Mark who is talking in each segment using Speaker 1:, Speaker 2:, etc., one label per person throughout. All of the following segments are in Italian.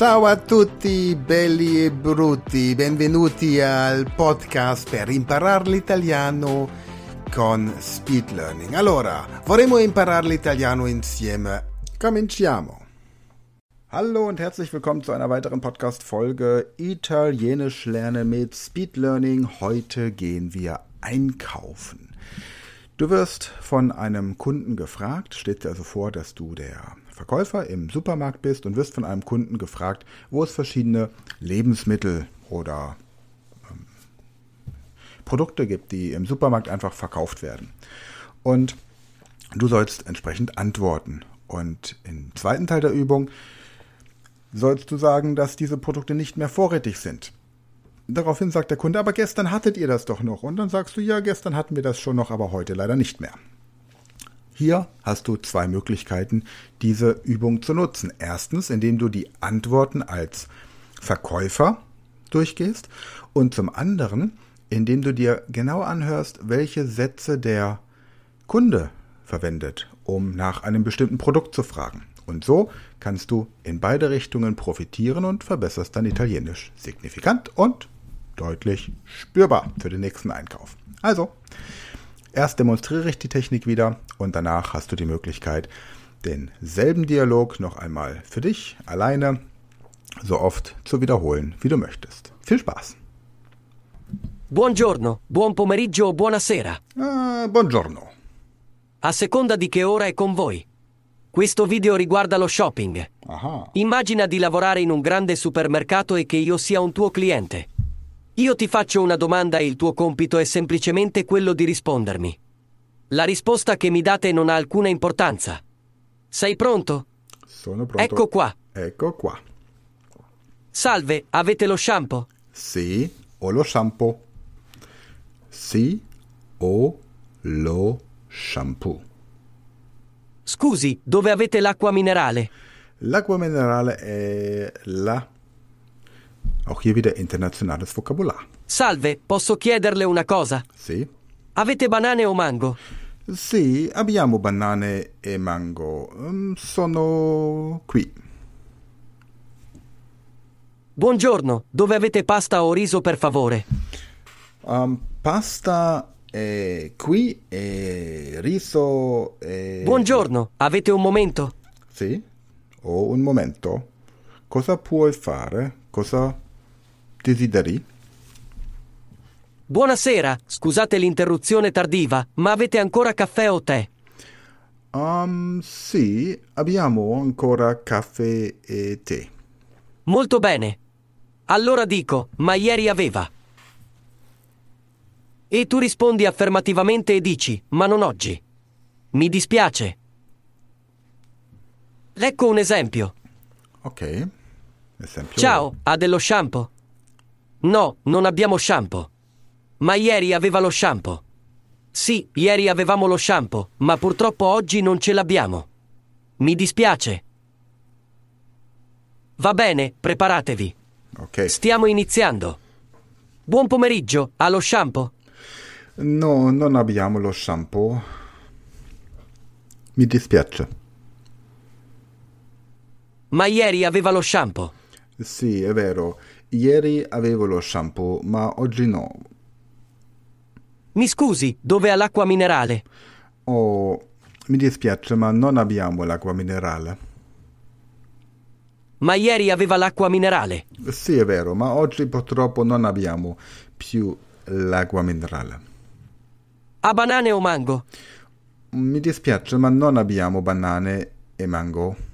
Speaker 1: Ciao a tutti belli e brutti, benvenuti al podcast per imparare l'italiano con Speed Learning. Allora, vorremmo imparare l'italiano insieme. Cominciamo. Hallo und herzlich willkommen zu einer weiteren Podcast-Folge Italienisch lernen mit Speed Learning. Heute gehen wir einkaufen. Du wirst von einem Kunden gefragt, steht dir also vor, dass du der Verkäufer im Supermarkt bist und wirst von einem Kunden gefragt, wo es verschiedene Lebensmittel oder ähm, Produkte gibt, die im Supermarkt einfach verkauft werden. Und du sollst entsprechend antworten. Und im zweiten Teil der Übung sollst du sagen, dass diese Produkte nicht mehr vorrätig sind. Daraufhin sagt der Kunde, aber gestern hattet ihr das doch noch. Und dann sagst du, ja, gestern hatten wir das schon noch, aber heute leider nicht mehr. Hier hast du zwei Möglichkeiten, diese Übung zu nutzen. Erstens, indem du die Antworten als Verkäufer durchgehst und zum anderen, indem du dir genau anhörst, welche Sätze der Kunde verwendet, um nach einem bestimmten Produkt zu fragen. Und so kannst du in beide Richtungen profitieren und verbesserst dein Italienisch signifikant und deutlich spürbar für den nächsten Einkauf. Also, Erst demonstriere ich die Technik wieder und danach hast du die Möglichkeit, denselben Dialog noch einmal für dich alleine so oft zu wiederholen, wie du möchtest. Viel Spaß!
Speaker 2: Buongiorno, buon pomeriggio buonasera.
Speaker 1: Uh, buongiorno.
Speaker 2: A seconda di che ora è con voi. Questo video riguarda lo shopping.
Speaker 1: Aha.
Speaker 2: Immagina di lavorare in un grande supermercato e che io sia un tuo cliente. Io ti faccio una domanda e il tuo compito è semplicemente quello di rispondermi. La risposta che mi date non ha alcuna importanza. Sei pronto?
Speaker 1: Sono pronto.
Speaker 2: Ecco qua.
Speaker 1: Ecco qua.
Speaker 2: Salve, avete lo shampoo?
Speaker 1: Sì, ho lo shampoo. Sì, ho lo shampoo.
Speaker 2: Scusi, dove avete l'acqua minerale?
Speaker 1: L'acqua minerale è là. Auch hier wieder internationales Vokabular.
Speaker 2: Salve, posso chiederle una cosa?
Speaker 1: Sì.
Speaker 2: Avete banane o mango?
Speaker 1: Sì, abbiamo banane e mango. Mm, Sono qui.
Speaker 2: Buongiorno, dove avete pasta o riso per favore?
Speaker 1: Um, pasta è qui e riso è...
Speaker 2: Buongiorno, avete un momento?
Speaker 1: Sì, ho un momento. Cosa puoi fare? Cosa desideri?
Speaker 2: Buonasera, scusate l'interruzione tardiva, ma avete ancora caffè o tè?
Speaker 1: Um, sì, abbiamo ancora caffè e tè.
Speaker 2: Molto bene. Allora dico, ma ieri aveva. E tu rispondi affermativamente e dici, ma non oggi. Mi dispiace. Ecco un esempio.
Speaker 1: Ok. Esempio.
Speaker 2: Ciao, ha dello shampoo? No, non abbiamo shampoo. Ma ieri aveva lo shampoo. Sì, ieri avevamo lo shampoo, ma purtroppo oggi non ce l'abbiamo. Mi dispiace. Va bene, preparatevi.
Speaker 1: Ok.
Speaker 2: Stiamo iniziando. Buon pomeriggio, ha lo shampoo?
Speaker 1: No, non abbiamo lo shampoo. Mi dispiace.
Speaker 2: Ma ieri aveva lo shampoo.
Speaker 1: Sì, è vero. Ieri avevo lo shampoo, ma oggi no.
Speaker 2: Mi scusi, dove ha l'acqua minerale?
Speaker 1: Oh, mi dispiace, ma non abbiamo l'acqua minerale.
Speaker 2: Ma ieri aveva l'acqua minerale.
Speaker 1: Sì, è vero, ma oggi purtroppo non abbiamo più l'acqua minerale.
Speaker 2: Ha banane o mango?
Speaker 1: Mi dispiace, ma non abbiamo banane e mango.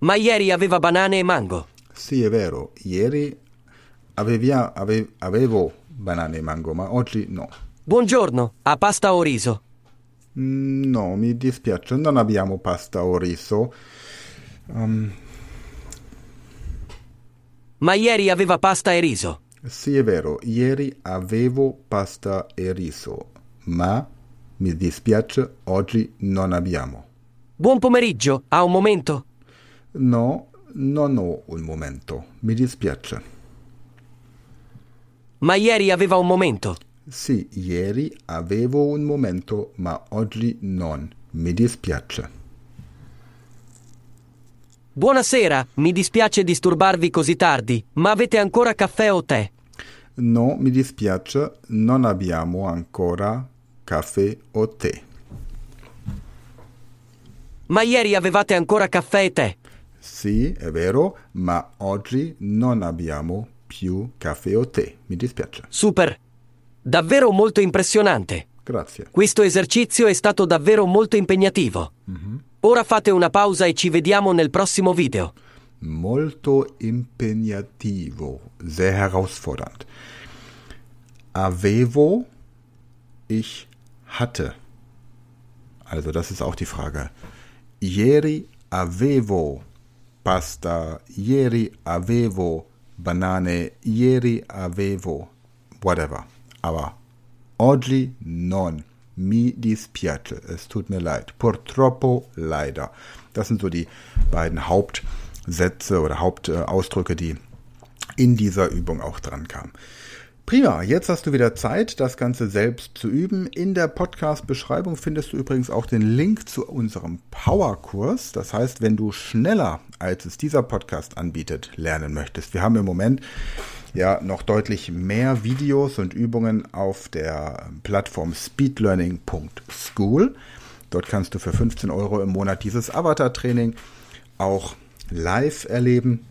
Speaker 2: Ma ieri aveva banane e mango.
Speaker 1: Sì, è vero, ieri avevia- ave- avevo banane e mango, ma oggi no.
Speaker 2: Buongiorno, ha pasta o riso?
Speaker 1: Mm, No, mi dispiace, non abbiamo pasta o riso. Um,
Speaker 2: Ma ieri aveva pasta e riso.
Speaker 1: sì, è vero, ieri avevo pasta e riso, ma mi dispiace, oggi non abbiamo.
Speaker 2: Buon pomeriggio, ha un momento?
Speaker 1: No, non ho un momento, mi dispiace.
Speaker 2: Ma ieri aveva un momento.
Speaker 1: Sì, ieri avevo un momento, ma oggi non. Mi dispiace.
Speaker 2: Buonasera, mi dispiace disturbarvi così tardi, ma avete ancora caffè o tè?
Speaker 1: No, mi dispiace, non abbiamo ancora caffè o tè.
Speaker 2: Ma ieri avevate ancora caffè e tè?
Speaker 1: Sì, è vero, ma oggi non abbiamo più caffè o tè. Mi dispiace.
Speaker 2: Super. Davvero molto impressionante.
Speaker 1: Grazie.
Speaker 2: Questo esercizio è stato davvero molto impegnativo. Ora fate una pausa e ci vediamo nel prossimo video.
Speaker 1: Molto impegnativo, sehr herausfordernd. Avevo, ich hatte. Also das ist auch die Frage. Ieri avevo pasta, ieri avevo banane, ieri avevo whatever. Aber oggi non. Mi dispiace. Es tut mir leid. Purtroppo leider. Das sind so die beiden Hauptsätze oder Hauptausdrücke, die in dieser Übung auch dran kamen. Prima, jetzt hast du wieder Zeit, das Ganze selbst zu üben. In der Podcast-Beschreibung findest du übrigens auch den Link zu unserem Powerkurs. Das heißt, wenn du schneller, als es dieser Podcast anbietet, lernen möchtest. Wir haben im Moment ja noch deutlich mehr Videos und Übungen auf der Plattform speedlearning.school. Dort kannst du für 15 Euro im Monat dieses Avatar-Training auch live erleben.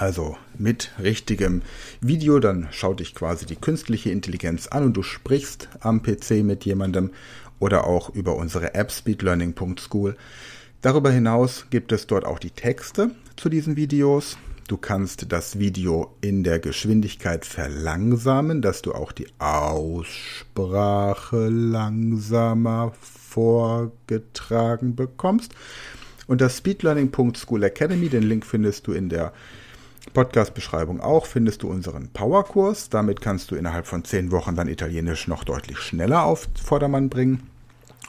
Speaker 1: Also mit richtigem Video, dann schaut dich quasi die künstliche Intelligenz an und du sprichst am PC mit jemandem oder auch über unsere App speedlearning.school. Darüber hinaus gibt es dort auch die Texte zu diesen Videos. Du kannst das Video in der Geschwindigkeit verlangsamen, dass du auch die Aussprache langsamer vorgetragen bekommst. Unter speedlearning.school Academy, den Link findest du in der Podcast-Beschreibung auch, findest du unseren Powerkurs. Damit kannst du innerhalb von zehn Wochen dann Italienisch noch deutlich schneller auf Vordermann bringen.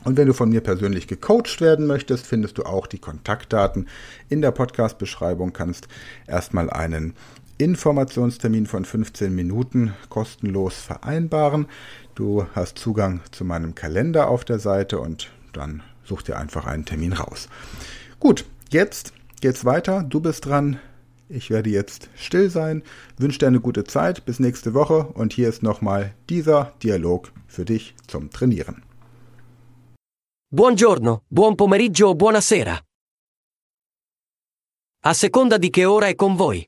Speaker 1: Und wenn du von mir persönlich gecoacht werden möchtest, findest du auch die Kontaktdaten in der Podcast-Beschreibung. Kannst erstmal einen Informationstermin von 15 Minuten kostenlos vereinbaren. Du hast Zugang zu meinem Kalender auf der Seite und dann such dir einfach einen Termin raus. Gut, jetzt geht's weiter. Du bist dran. Ich werde jetzt still sein, wünsche dir eine gute Zeit, bis nächste Woche und hier ist nochmal dieser Dialog für dich zum Trainieren.
Speaker 2: Buongiorno, buon pomeriggio o buonasera. A seconda di che ora è con voi.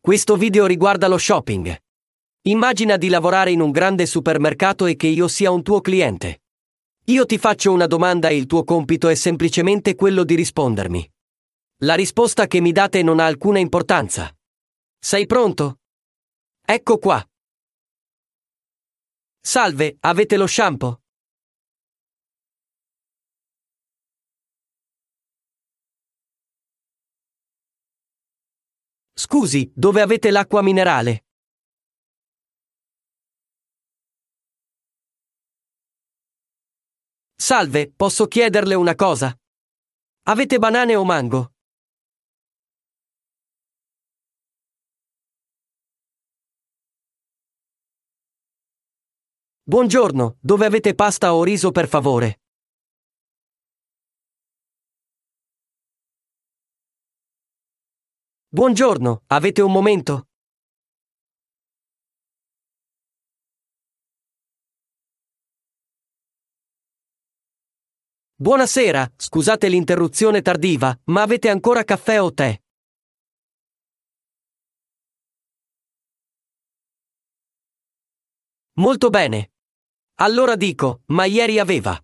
Speaker 2: Questo video riguarda lo shopping. Immagina di lavorare in un grande supermercato e che io sia un tuo cliente. Io ti faccio una domanda e il tuo compito è semplicemente quello di rispondermi. La risposta che mi date non ha alcuna importanza. Sei pronto? Ecco qua. Salve, avete lo shampoo? Scusi, dove avete l'acqua minerale? Salve, posso chiederle una cosa? Avete banane o mango? Buongiorno, dove avete pasta o riso per favore? Buongiorno, avete un momento? Buonasera, scusate l'interruzione tardiva, ma avete ancora caffè o tè? Molto bene. Allora dico, ma ieri aveva.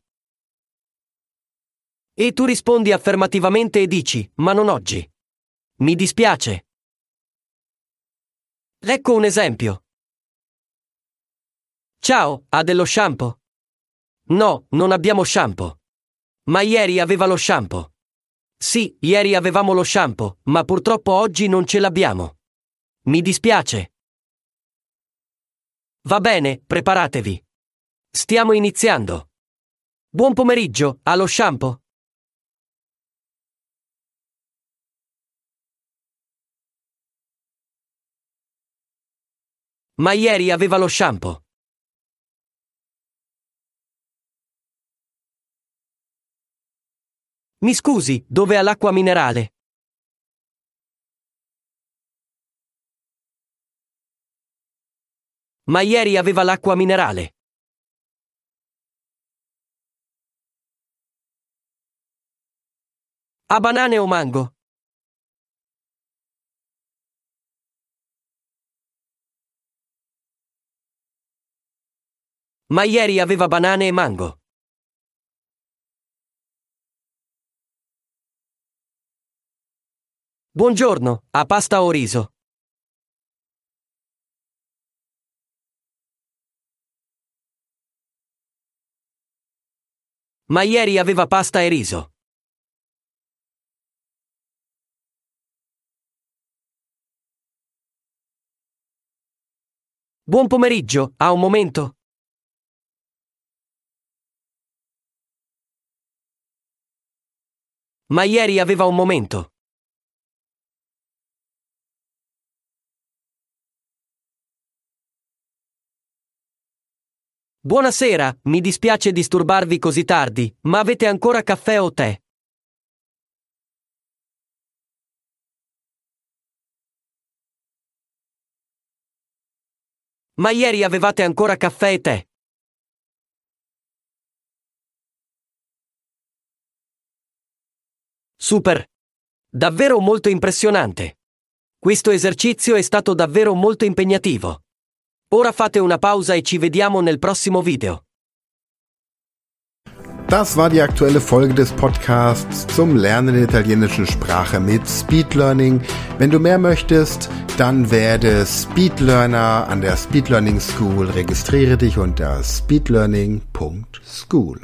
Speaker 2: E tu rispondi affermativamente e dici, ma non oggi. Mi dispiace. Ecco un esempio. Ciao, ha dello shampoo? No, non abbiamo shampoo. Ma ieri aveva lo shampoo. Sì, ieri avevamo lo shampoo, ma purtroppo oggi non ce l'abbiamo. Mi dispiace. Va bene, preparatevi. Stiamo iniziando. Buon pomeriggio, allo shampoo. Ma ieri aveva lo shampoo. Mi scusi, dove ha l'acqua minerale? Ma ieri aveva l'acqua minerale. Ha banane o mango? Ma ieri aveva banane e mango. Buongiorno, ha pasta o riso? Ma ieri aveva pasta e riso. Buon pomeriggio, ha un momento? Ma ieri aveva un momento. Buonasera, mi dispiace disturbarvi così tardi, ma avete ancora caffè o tè? Ma ieri avevate ancora caffè e tè? Super! Davvero molto impressionante. Questo esercizio è stato davvero molto impegnativo. Ora fate una pausa e ci vediamo nel prossimo video.
Speaker 1: Das war die aktuelle Folge des Podcasts zum Lernen der italienischen Sprache mit Speed Learning. Wenn du mehr möchtest, dann werde Speedlearner an der Speed Learning School. Registriere dich unter speedlearning.school.